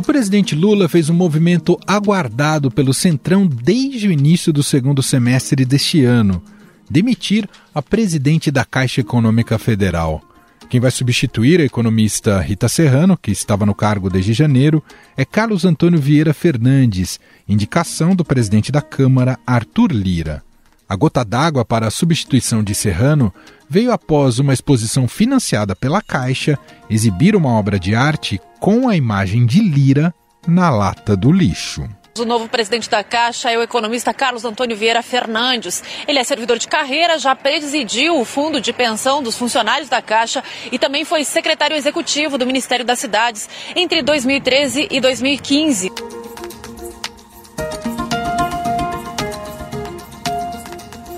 O presidente Lula fez um movimento aguardado pelo Centrão desde o início do segundo semestre deste ano: demitir a presidente da Caixa Econômica Federal. Quem vai substituir a economista Rita Serrano, que estava no cargo desde janeiro, é Carlos Antônio Vieira Fernandes, indicação do presidente da Câmara, Arthur Lira. A gota d'água para a substituição de Serrano veio após uma exposição financiada pela Caixa exibir uma obra de arte com a imagem de Lira na lata do lixo. O novo presidente da Caixa é o economista Carlos Antônio Vieira Fernandes. Ele é servidor de carreira, já presidiu o fundo de pensão dos funcionários da Caixa e também foi secretário executivo do Ministério das Cidades entre 2013 e 2015.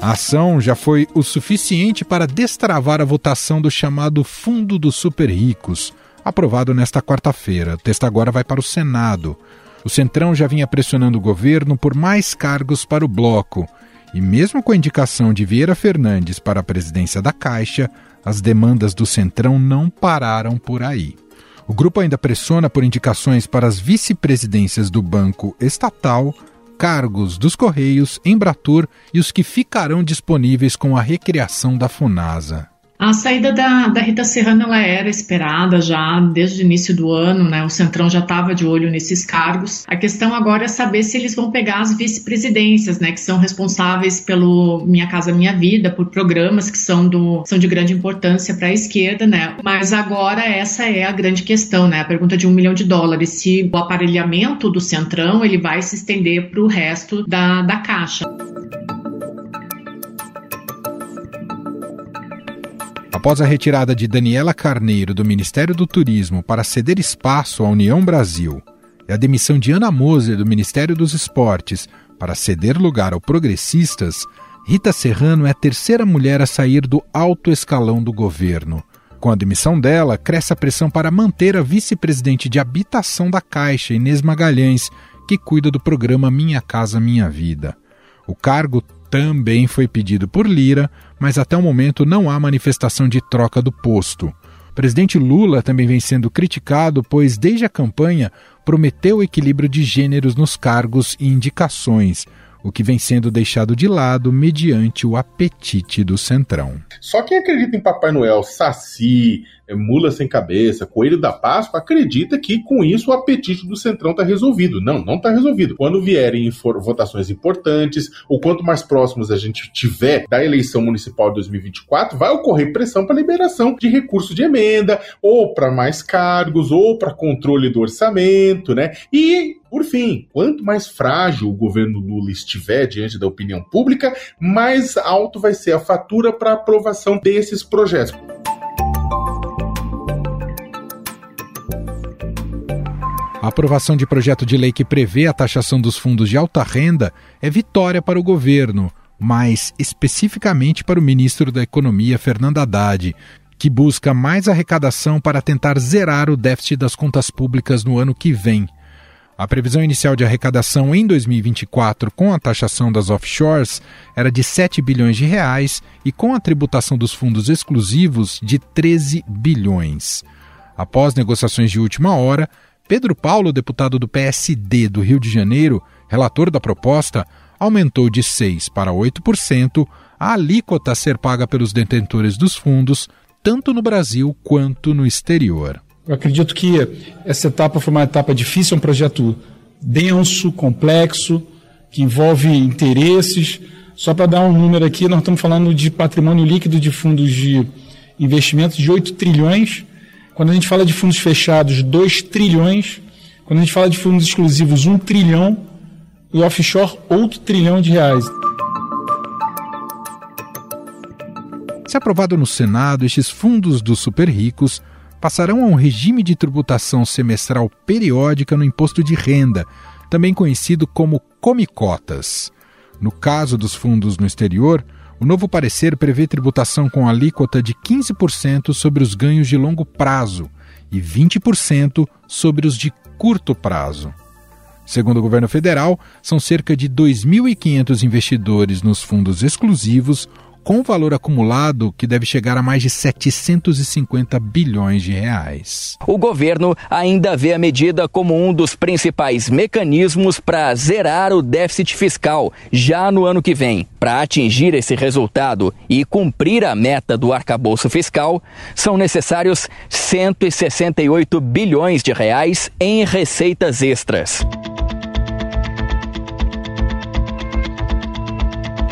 A ação já foi o suficiente para destravar a votação do chamado Fundo dos Super Ricos, aprovado nesta quarta-feira. O texto agora vai para o Senado. O Centrão já vinha pressionando o governo por mais cargos para o bloco. E mesmo com a indicação de Vieira Fernandes para a presidência da Caixa, as demandas do Centrão não pararam por aí. O grupo ainda pressiona por indicações para as vice-presidências do Banco Estatal, cargos dos Correios, Embratur e os que ficarão disponíveis com a recriação da FUNASA. A saída da, da Rita Serrano ela era esperada já desde o início do ano, né? O Centrão já estava de olho nesses cargos. A questão agora é saber se eles vão pegar as vice-presidências, né? Que são responsáveis pelo Minha Casa Minha Vida, por programas que são, do, são de grande importância para a esquerda, né? Mas agora essa é a grande questão, né? A pergunta de um milhão de dólares. Se o aparelhamento do Centrão ele vai se estender para o resto da, da caixa. Após a retirada de Daniela Carneiro do Ministério do Turismo para ceder espaço à União Brasil e a demissão de Ana Moser do Ministério dos Esportes para ceder lugar ao Progressistas, Rita Serrano é a terceira mulher a sair do alto escalão do governo. Com a demissão dela, cresce a pressão para manter a vice-presidente de habitação da Caixa, Inês Magalhães, que cuida do programa Minha Casa Minha Vida. O cargo também foi pedido por Lira, mas até o momento não há manifestação de troca do posto. O presidente Lula também vem sendo criticado, pois desde a campanha prometeu equilíbrio de gêneros nos cargos e indicações, o que vem sendo deixado de lado mediante o apetite do Centrão. Só quem acredita em Papai Noel, Saci, mula sem cabeça, coelho da Páscoa, acredita que com isso o apetite do Centrão está resolvido. Não, não está resolvido. Quando vierem votações importantes, ou quanto mais próximos a gente tiver da eleição municipal de 2024, vai ocorrer pressão para liberação de recurso de emenda, ou para mais cargos, ou para controle do orçamento, né? E por fim, quanto mais frágil o governo Lula estiver diante da opinião pública, mais alto vai ser a fatura para aprovação desses projetos. A aprovação de projeto de lei que prevê a taxação dos fundos de alta renda é vitória para o governo, mas especificamente para o ministro da Economia, Fernando Haddad, que busca mais arrecadação para tentar zerar o déficit das contas públicas no ano que vem. A previsão inicial de arrecadação em 2024 com a taxação das offshores era de 7 bilhões de reais e com a tributação dos fundos exclusivos de 13 bilhões. Após negociações de última hora, Pedro Paulo, deputado do PSD do Rio de Janeiro, relator da proposta, aumentou de 6% para 8% a alíquota a ser paga pelos detentores dos fundos, tanto no Brasil quanto no exterior. Eu acredito que essa etapa foi uma etapa difícil, é um projeto denso, complexo, que envolve interesses. Só para dar um número aqui, nós estamos falando de patrimônio líquido de fundos de investimentos de 8 trilhões quando a gente fala de fundos fechados, 2 trilhões. Quando a gente fala de fundos exclusivos, 1 trilhão. E offshore, outro trilhão de reais. Se aprovado no Senado, estes fundos dos super ricos passarão a um regime de tributação semestral periódica no imposto de renda, também conhecido como comicotas. No caso dos fundos no exterior, o novo parecer prevê tributação com alíquota de 15% sobre os ganhos de longo prazo e 20% sobre os de curto prazo. Segundo o governo federal, são cerca de 2.500 investidores nos fundos exclusivos com valor acumulado que deve chegar a mais de 750 bilhões de reais. O governo ainda vê a medida como um dos principais mecanismos para zerar o déficit fiscal já no ano que vem. Para atingir esse resultado e cumprir a meta do arcabouço fiscal, são necessários 168 bilhões de reais em receitas extras.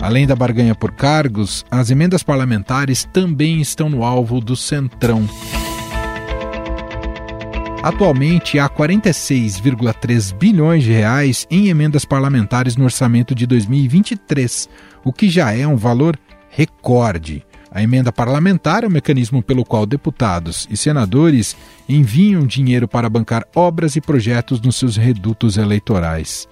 Além da barganha por cargos, as emendas parlamentares também estão no alvo do Centrão. Atualmente há 46,3 bilhões de reais em emendas parlamentares no orçamento de 2023, o que já é um valor recorde. A emenda parlamentar é o mecanismo pelo qual deputados e senadores enviam dinheiro para bancar obras e projetos nos seus redutos eleitorais.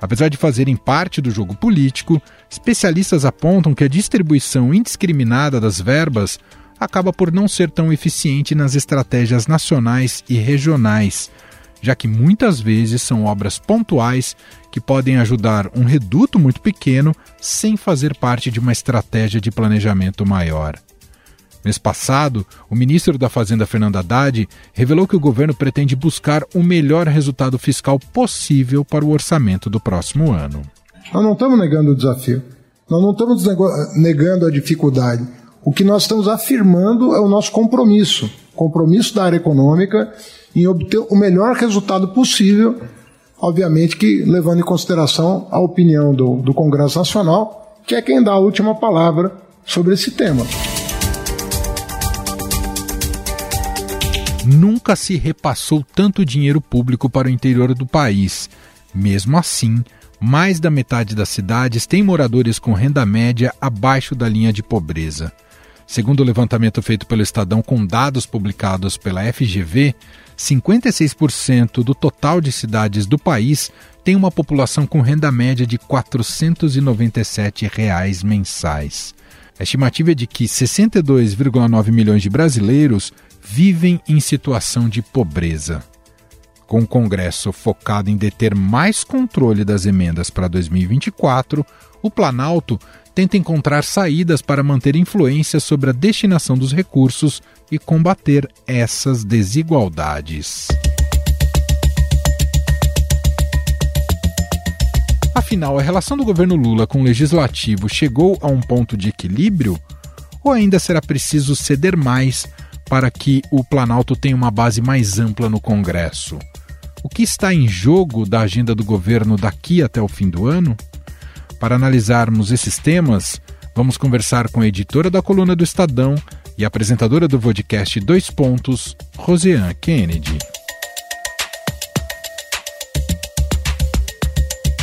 Apesar de fazerem parte do jogo político, especialistas apontam que a distribuição indiscriminada das verbas acaba por não ser tão eficiente nas estratégias nacionais e regionais, já que muitas vezes são obras pontuais que podem ajudar um reduto muito pequeno sem fazer parte de uma estratégia de planejamento maior. Mês passado, o ministro da Fazenda, Fernando Haddad, revelou que o governo pretende buscar o melhor resultado fiscal possível para o orçamento do próximo ano. Nós não estamos negando o desafio, nós não estamos negando a dificuldade. O que nós estamos afirmando é o nosso compromisso compromisso da área econômica em obter o melhor resultado possível, obviamente que levando em consideração a opinião do, do Congresso Nacional, que é quem dá a última palavra sobre esse tema. nunca se repassou tanto dinheiro público para o interior do país. Mesmo assim, mais da metade das cidades tem moradores com renda média abaixo da linha de pobreza. Segundo o levantamento feito pelo Estadão com dados publicados pela FGV, 56% do total de cidades do país tem uma população com renda média de 497 reais mensais. A estimativa é de que 62,9 milhões de brasileiros vivem em situação de pobreza. Com o Congresso focado em deter mais controle das emendas para 2024, o Planalto tenta encontrar saídas para manter influência sobre a destinação dos recursos e combater essas desigualdades. Afinal, a relação do governo Lula com o legislativo chegou a um ponto de equilíbrio? Ou ainda será preciso ceder mais para que o Planalto tenha uma base mais ampla no Congresso. O que está em jogo da agenda do governo daqui até o fim do ano? Para analisarmos esses temas, vamos conversar com a editora da coluna do Estadão e apresentadora do podcast Dois Pontos, Roseanne Kennedy.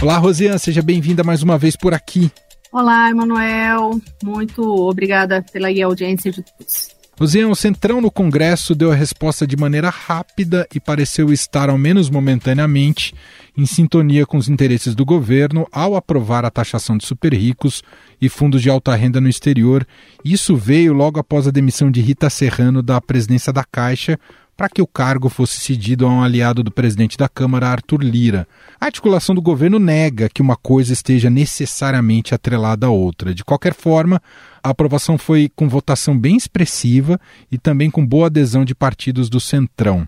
Olá, Roseanne, seja bem-vinda mais uma vez por aqui. Olá, Emanuel. Muito obrigada pela audiência de todos. Luzian, o Centrão no Congresso deu a resposta de maneira rápida e pareceu estar, ao menos momentaneamente, em sintonia com os interesses do governo ao aprovar a taxação de super ricos e fundos de alta renda no exterior. Isso veio logo após a demissão de Rita Serrano da presidência da Caixa, para que o cargo fosse cedido a um aliado do presidente da Câmara, Arthur Lira. A articulação do governo nega que uma coisa esteja necessariamente atrelada à outra. De qualquer forma, a aprovação foi com votação bem expressiva e também com boa adesão de partidos do Centrão.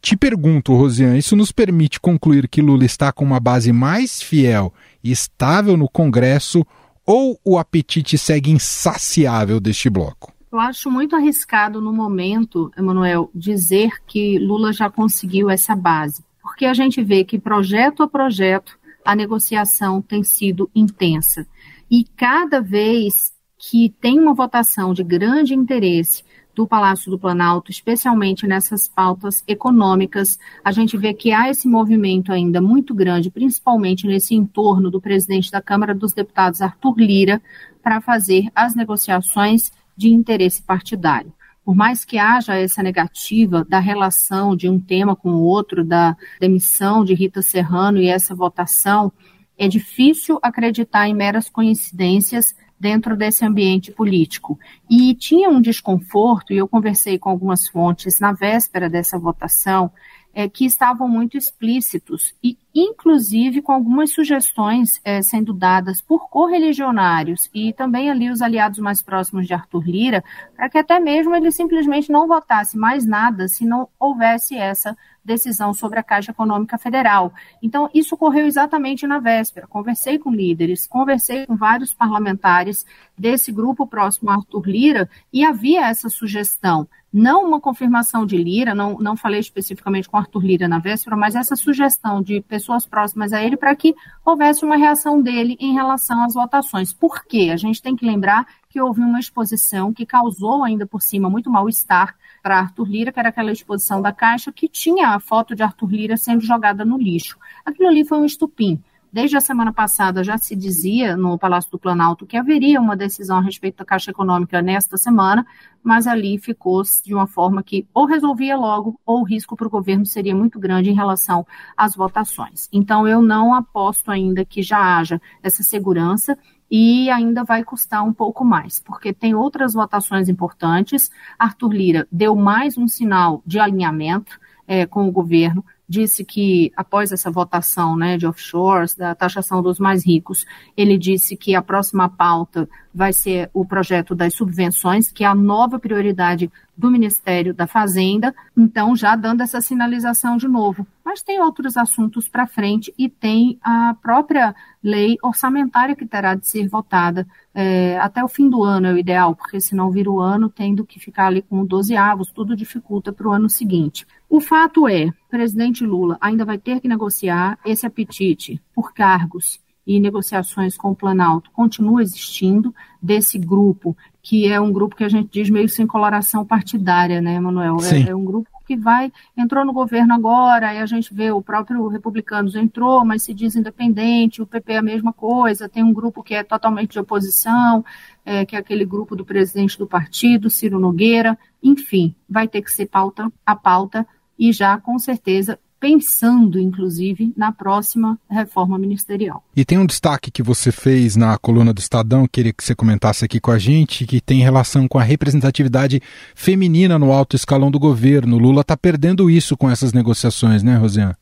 Te pergunto, Rosiane, isso nos permite concluir que Lula está com uma base mais fiel e estável no Congresso ou o apetite segue insaciável deste bloco? Eu acho muito arriscado no momento, Emanuel, dizer que Lula já conseguiu essa base, porque a gente vê que projeto a projeto a negociação tem sido intensa. E cada vez que tem uma votação de grande interesse do Palácio do Planalto, especialmente nessas pautas econômicas, a gente vê que há esse movimento ainda muito grande, principalmente nesse entorno do presidente da Câmara dos Deputados, Arthur Lira, para fazer as negociações de interesse partidário. Por mais que haja essa negativa da relação de um tema com o outro, da demissão de Rita Serrano e essa votação, é difícil acreditar em meras coincidências dentro desse ambiente político. E tinha um desconforto, e eu conversei com algumas fontes na véspera dessa votação, é, que estavam muito explícitos e, inclusive, com algumas sugestões é, sendo dadas por correligionários e também ali os aliados mais próximos de Arthur Lira, para que até mesmo ele simplesmente não votasse mais nada se não houvesse essa decisão sobre a Caixa Econômica Federal. Então, isso ocorreu exatamente na véspera. Conversei com líderes, conversei com vários parlamentares desse grupo próximo a Arthur Lira e havia essa sugestão. Não uma confirmação de Lira, não, não falei especificamente com Arthur Lira na véspera, mas essa sugestão de pessoas próximas a ele para que houvesse uma reação dele em relação às votações. Por quê? A gente tem que lembrar que houve uma exposição que causou ainda por cima muito mal-estar para Arthur Lira, que era aquela exposição da Caixa que tinha a foto de Arthur Lira sendo jogada no lixo. Aquilo ali foi um estupim. Desde a semana passada já se dizia no Palácio do Planalto que haveria uma decisão a respeito da Caixa Econômica nesta semana, mas ali ficou de uma forma que ou resolvia logo ou o risco para o governo seria muito grande em relação às votações. Então eu não aposto ainda que já haja essa segurança e ainda vai custar um pouco mais, porque tem outras votações importantes. Arthur Lira deu mais um sinal de alinhamento é, com o governo, disse que após essa votação né, de offshores, da taxação dos mais ricos, ele disse que a próxima pauta vai ser o projeto das subvenções, que é a nova prioridade do Ministério da Fazenda, então já dando essa sinalização de novo. Mas tem outros assuntos para frente e tem a própria lei orçamentária que terá de ser votada é, até o fim do ano, é o ideal, porque senão vira o ano tendo que ficar ali com 12 avos, tudo dificulta para o ano seguinte. O fato é, presidente Lula ainda vai ter que negociar esse apetite por cargos e negociações com o Planalto continua existindo desse grupo, que é um grupo que a gente diz meio sem coloração partidária, né, Manuel? É, é, um grupo que vai, entrou no governo agora, aí a gente vê o próprio Republicanos entrou, mas se diz independente, o PP é a mesma coisa, tem um grupo que é totalmente de oposição, é, que é aquele grupo do presidente do partido, Ciro Nogueira, enfim, vai ter que ser pauta a pauta e já com certeza pensando, inclusive, na próxima reforma ministerial. E tem um destaque que você fez na coluna do Estadão, queria que você comentasse aqui com a gente, que tem relação com a representatividade feminina no alto escalão do governo. Lula está perdendo isso com essas negociações, né, Rosiane?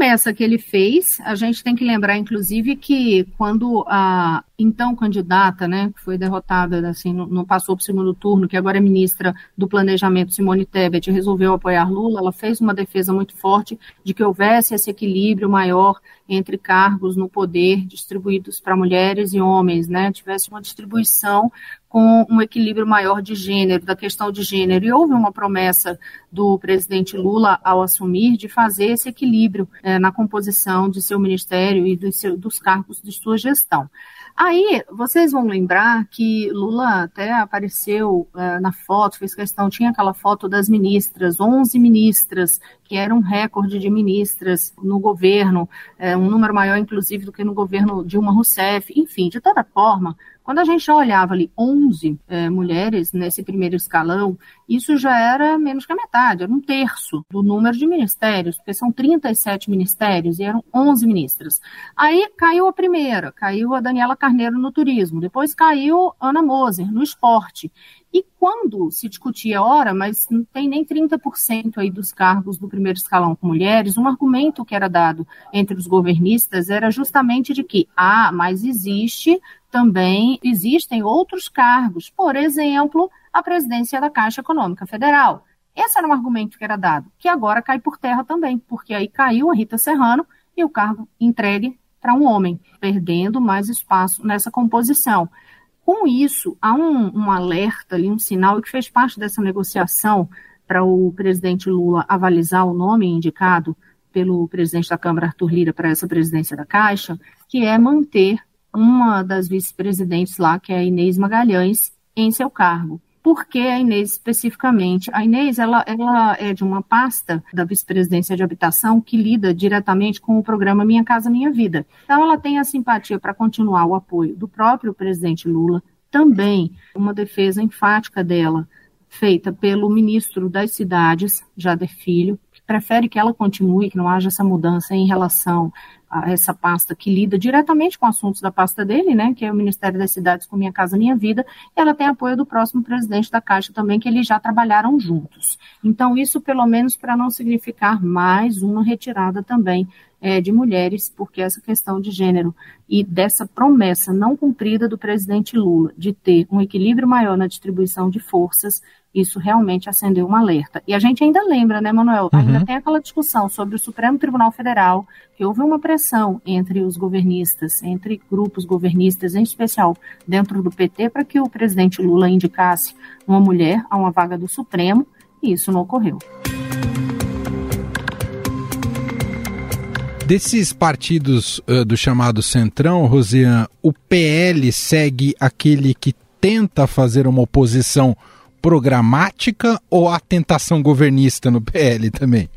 Promessa que ele fez, a gente tem que lembrar, inclusive, que quando a então candidata, né, que foi derrotada, assim, não, não passou para o segundo turno, que agora é ministra do Planejamento, Simone Tebet, resolveu apoiar Lula, ela fez uma defesa muito forte de que houvesse esse equilíbrio maior entre cargos no poder distribuídos para mulheres e homens, né, tivesse uma distribuição com um equilíbrio maior de gênero, da questão de gênero. E houve uma promessa do presidente Lula, ao assumir, de fazer esse equilíbrio é, na composição de seu ministério e dos, seu, dos cargos de sua gestão. Aí, vocês vão lembrar que Lula até apareceu uh, na foto, fez questão, tinha aquela foto das ministras, 11 ministras, que era um recorde de ministras no governo, uh, um número maior, inclusive, do que no governo Dilma Rousseff. Enfim, de toda forma, quando a gente já olhava ali 11 é, mulheres nesse primeiro escalão, isso já era menos que a metade, era um terço do número de ministérios, porque são 37 ministérios e eram 11 ministras. Aí caiu a primeira, caiu a Daniela Carneiro no turismo, depois caiu Ana Moser no esporte. E quando se discutia, ora, mas não tem nem 30% aí dos cargos do primeiro escalão com mulheres, um argumento que era dado entre os governistas era justamente de que, ah, mas existe também existem outros cargos, por exemplo, a presidência da Caixa Econômica Federal. Esse era um argumento que era dado, que agora cai por terra também, porque aí caiu a Rita Serrano e o cargo entregue para um homem, perdendo mais espaço nessa composição. Com isso, há um, um alerta ali, um sinal que fez parte dessa negociação para o presidente Lula avalizar o nome indicado pelo presidente da Câmara, Arthur Lira, para essa presidência da Caixa, que é manter uma das vice-presidentes lá, que é a Inês Magalhães, em seu cargo. Por que a Inês especificamente? A Inês ela, ela é de uma pasta da vice-presidência de habitação que lida diretamente com o programa Minha Casa Minha Vida. Então, ela tem a simpatia para continuar o apoio do próprio presidente Lula, também uma defesa enfática dela, feita pelo ministro das Cidades, Jader Filho, que prefere que ela continue, que não haja essa mudança em relação essa pasta que lida diretamente com assuntos da pasta dele, né, que é o Ministério das Cidades com Minha Casa Minha Vida, e ela tem apoio do próximo presidente da Caixa também, que eles já trabalharam juntos. Então, isso pelo menos para não significar mais uma retirada também é, de mulheres, porque essa questão de gênero e dessa promessa não cumprida do presidente Lula de ter um equilíbrio maior na distribuição de forças, isso realmente acendeu um alerta. E a gente ainda lembra, né, Manuel? Uhum. Ainda tem aquela discussão sobre o Supremo Tribunal Federal, que houve uma pressão entre os governistas, entre grupos governistas, em especial dentro do PT, para que o presidente Lula indicasse uma mulher a uma vaga do Supremo, e isso não ocorreu. Desses partidos uh, do chamado Centrão, Rosiane, o PL segue aquele que tenta fazer uma oposição programática ou a tentação governista no PL também?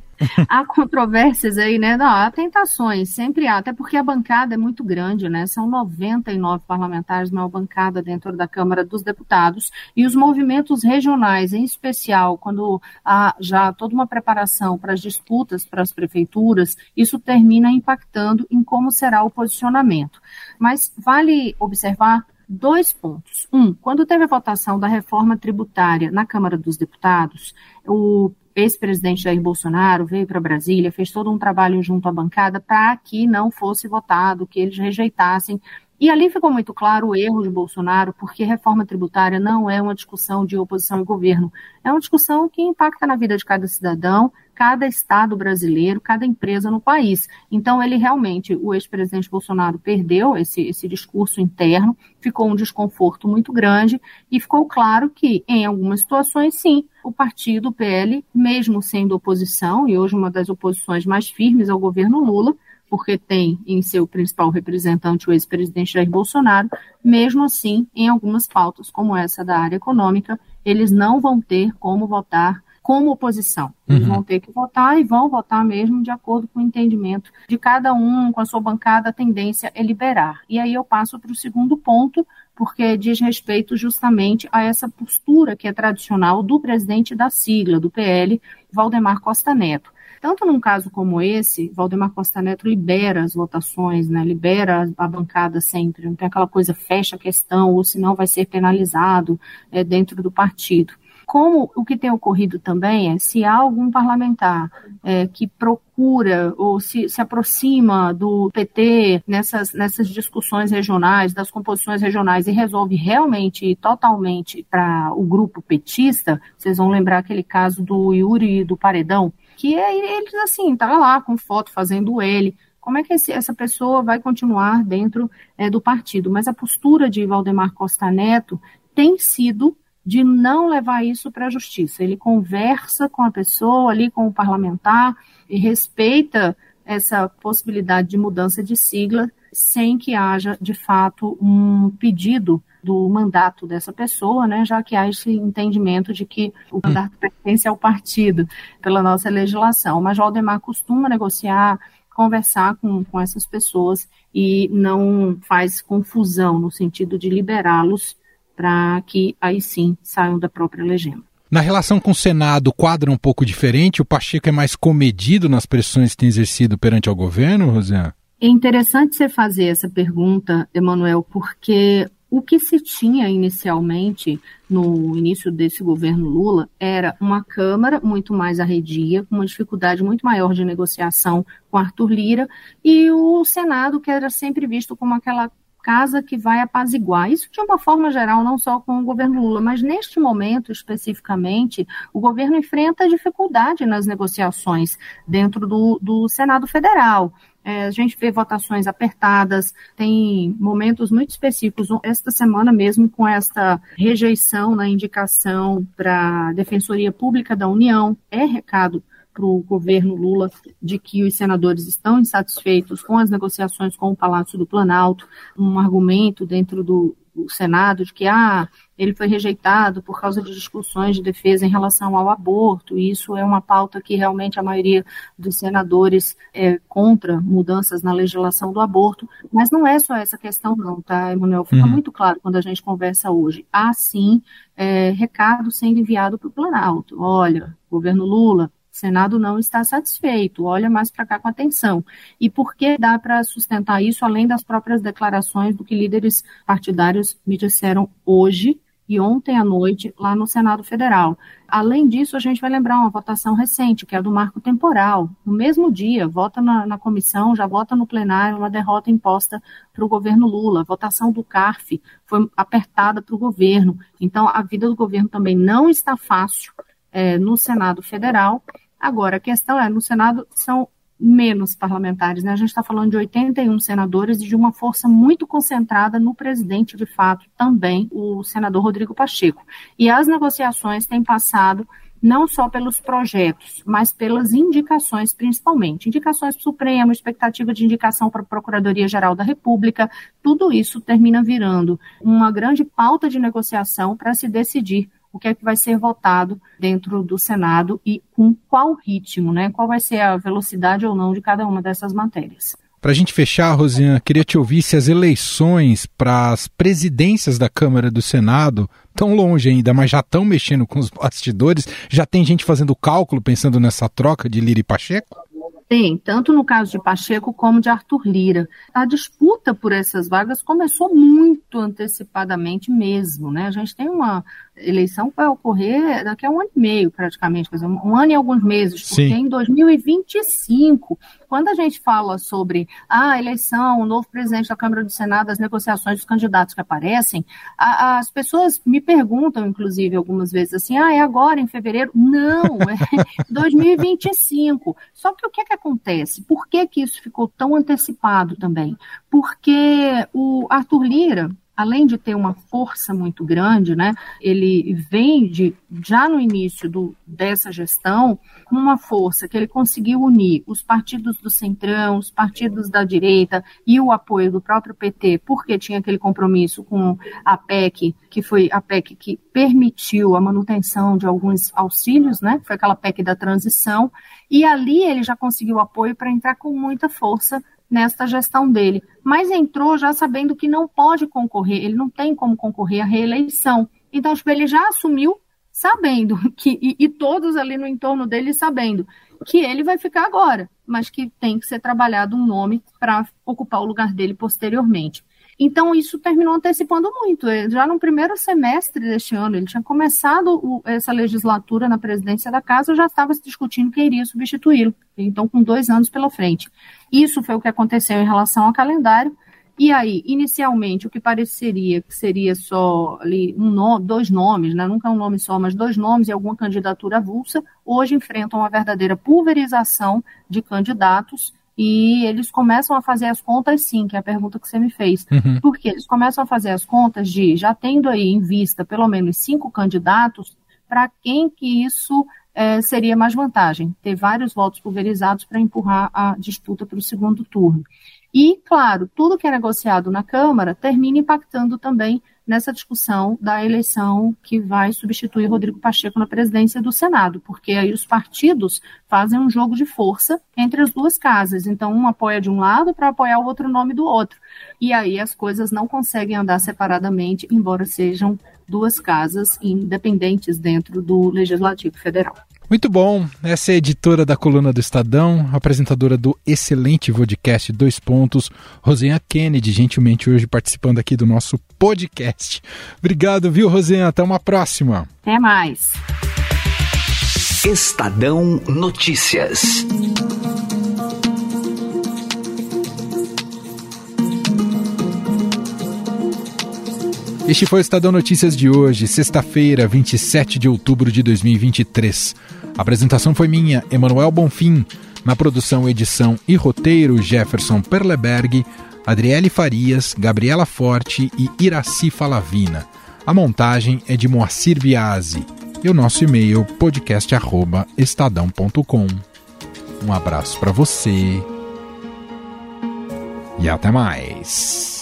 há controvérsias aí, né? Não, há tentações, sempre há, até porque a bancada é muito grande, né? São 99 parlamentares na bancada dentro da Câmara dos Deputados e os movimentos regionais, em especial, quando há já toda uma preparação para as disputas para as prefeituras, isso termina impactando em como será o posicionamento. Mas vale observar dois pontos. Um, quando teve a votação da reforma tributária na Câmara dos Deputados, o ex-presidente Jair Bolsonaro veio para Brasília, fez todo um trabalho junto à bancada para que não fosse votado, que eles rejeitassem. E ali ficou muito claro o erro de Bolsonaro, porque reforma tributária não é uma discussão de oposição e governo, é uma discussão que impacta na vida de cada cidadão, cada estado brasileiro, cada empresa no país. Então, ele realmente, o ex-presidente Bolsonaro perdeu esse, esse discurso interno, ficou um desconforto muito grande e ficou claro que, em algumas situações, sim, o partido, o PL, mesmo sendo oposição, e hoje uma das oposições mais firmes ao governo Lula, porque tem em seu principal representante o ex-presidente Jair Bolsonaro, mesmo assim, em algumas pautas, como essa da área econômica, eles não vão ter como votar como oposição. Eles uhum. vão ter que votar e vão votar mesmo de acordo com o entendimento de cada um, com a sua bancada, a tendência é liberar. E aí eu passo para o segundo ponto, porque diz respeito justamente a essa postura que é tradicional do presidente da sigla, do PL, Valdemar Costa Neto. Tanto num caso como esse, Valdemar Costa Neto libera as votações, né, libera a bancada sempre, não tem aquela coisa, fecha a questão, ou senão vai ser penalizado é, dentro do partido. Como o que tem ocorrido também é, se há algum parlamentar é, que procura ou se, se aproxima do PT nessas, nessas discussões regionais, das composições regionais, e resolve realmente e totalmente para o grupo petista, vocês vão lembrar aquele caso do Yuri do Paredão, que é, eles assim, tá lá com foto fazendo ele, como é que esse, essa pessoa vai continuar dentro é, do partido? Mas a postura de Valdemar Costa Neto tem sido de não levar isso para a justiça. Ele conversa com a pessoa ali, com o parlamentar, e respeita essa possibilidade de mudança de sigla sem que haja, de fato, um pedido do mandato dessa pessoa, né, já que há esse entendimento de que o mandato pertence ao partido pela nossa legislação. Mas Valdemar costuma negociar, conversar com, com essas pessoas e não faz confusão no sentido de liberá-los para que aí sim saiam da própria legenda. Na relação com o Senado, o quadro é um pouco diferente? O Pacheco é mais comedido nas pressões que tem exercido perante o governo, Rosiane? É interessante você fazer essa pergunta, Emanuel, porque o que se tinha inicialmente no início desse governo Lula era uma Câmara muito mais arredia, com uma dificuldade muito maior de negociação com Arthur Lira, e o Senado, que era sempre visto como aquela casa que vai apaziguar. Isso de uma forma geral, não só com o governo Lula, mas neste momento especificamente, o governo enfrenta dificuldade nas negociações dentro do, do Senado Federal. É, a gente vê votações apertadas, tem momentos muito específicos. Esta semana mesmo, com esta rejeição na indicação para a Defensoria Pública da União, é recado para o governo Lula de que os senadores estão insatisfeitos com as negociações com o Palácio do Planalto, um argumento dentro do, do Senado de que ah, ele foi rejeitado por causa de discussões de defesa em relação ao aborto, e isso é uma pauta que realmente a maioria dos senadores é contra mudanças na legislação do aborto, mas não é só essa questão não, tá, Emanuel? Fica uhum. muito claro quando a gente conversa hoje. Há sim é, recado sendo enviado para o Planalto. Olha, governo Lula, O Senado não está satisfeito, olha mais para cá com atenção. E por que dá para sustentar isso, além das próprias declarações do que líderes partidários me disseram hoje e ontem à noite lá no Senado Federal. Além disso, a gente vai lembrar uma votação recente, que é a do marco temporal. No mesmo dia, vota na, na comissão, já vota no plenário uma derrota imposta para o governo Lula. A votação do CARF foi apertada para o governo. Então, a vida do governo também não está fácil é, no Senado Federal. Agora, a questão é, no Senado são menos parlamentares, né? A gente está falando de 81 senadores e de uma força muito concentrada no presidente, de fato, também, o senador Rodrigo Pacheco. E as negociações têm passado não só pelos projetos, mas pelas indicações, principalmente. Indicações para o Supremo, expectativa de indicação para a Procuradoria-Geral da República, tudo isso termina virando uma grande pauta de negociação para se decidir o que é que vai ser votado dentro do Senado e com qual ritmo, né? Qual vai ser a velocidade ou não de cada uma dessas matérias. Para a gente fechar, Rosina, queria te ouvir se as eleições para as presidências da Câmara e do Senado estão longe ainda, mas já estão mexendo com os bastidores. Já tem gente fazendo cálculo pensando nessa troca de Lira e Pacheco? Tem, tanto no caso de Pacheco como de Arthur Lira. A disputa por essas vagas começou muito antecipadamente mesmo, né? A gente tem uma eleição que vai ocorrer daqui a um ano e meio, praticamente, quer dizer, um ano e alguns meses, porque Sim. em 2025, quando a gente fala sobre a eleição, o novo presidente da Câmara do Senado, as negociações dos candidatos que aparecem, a, as pessoas me perguntam, inclusive, algumas vezes assim, ah, é agora, em fevereiro? Não, é 2025. Só que o que é que acontece? Por que que isso ficou tão antecipado também? Porque o Arthur Lira, além de ter uma força muito grande, né, ele vem de, já no início do, dessa gestão com uma força que ele conseguiu unir os partidos do Centrão, os partidos da direita e o apoio do próprio PT, porque tinha aquele compromisso com a PEC, que foi a PEC que permitiu a manutenção de alguns auxílios, né, foi aquela PEC da transição, e ali ele já conseguiu apoio para entrar com muita força nesta gestão dele, mas entrou já sabendo que não pode concorrer, ele não tem como concorrer à reeleição. Então, tipo, ele já assumiu sabendo que, e, e todos ali no entorno dele sabendo que ele vai ficar agora, mas que tem que ser trabalhado um nome para ocupar o lugar dele posteriormente. Então, isso terminou antecipando muito. Já no primeiro semestre deste ano, ele tinha começado o, essa legislatura na presidência da casa, já estava se discutindo quem iria substituí-lo. Então, com dois anos pela frente. Isso foi o que aconteceu em relação ao calendário. E aí, inicialmente, o que pareceria que seria só ali um dois nomes, né? nunca um nome só, mas dois nomes e alguma candidatura avulsa, hoje enfrentam uma verdadeira pulverização de candidatos e eles começam a fazer as contas, sim, que é a pergunta que você me fez. Uhum. Porque eles começam a fazer as contas de, já tendo aí em vista pelo menos cinco candidatos, para quem que isso é, seria mais vantagem, ter vários votos pulverizados para empurrar a disputa para o segundo turno. E, claro, tudo que é negociado na Câmara termina impactando também nessa discussão da eleição que vai substituir Rodrigo Pacheco na presidência do Senado, porque aí os partidos fazem um jogo de força entre as duas casas. Então, um apoia de um lado para apoiar o outro nome do outro. E aí as coisas não conseguem andar separadamente, embora sejam duas casas independentes dentro do Legislativo Federal. Muito bom. Essa é a editora da coluna do Estadão, apresentadora do excelente podcast Dois Pontos, Rosinha Kennedy, gentilmente hoje participando aqui do nosso podcast. Obrigado, viu, Rosinha? Até uma próxima. Até mais. Estadão Notícias. Este foi o Estadão Notícias de hoje, sexta-feira, 27 de outubro de 2023. A apresentação foi minha, Emanuel Bonfim. Na produção, edição e roteiro, Jefferson Perleberg, Adriele Farias, Gabriela Forte e Iraci Falavina. A montagem é de Moacir Biasi. E o nosso e-mail podcast@estadão.com. Um abraço para você e até mais.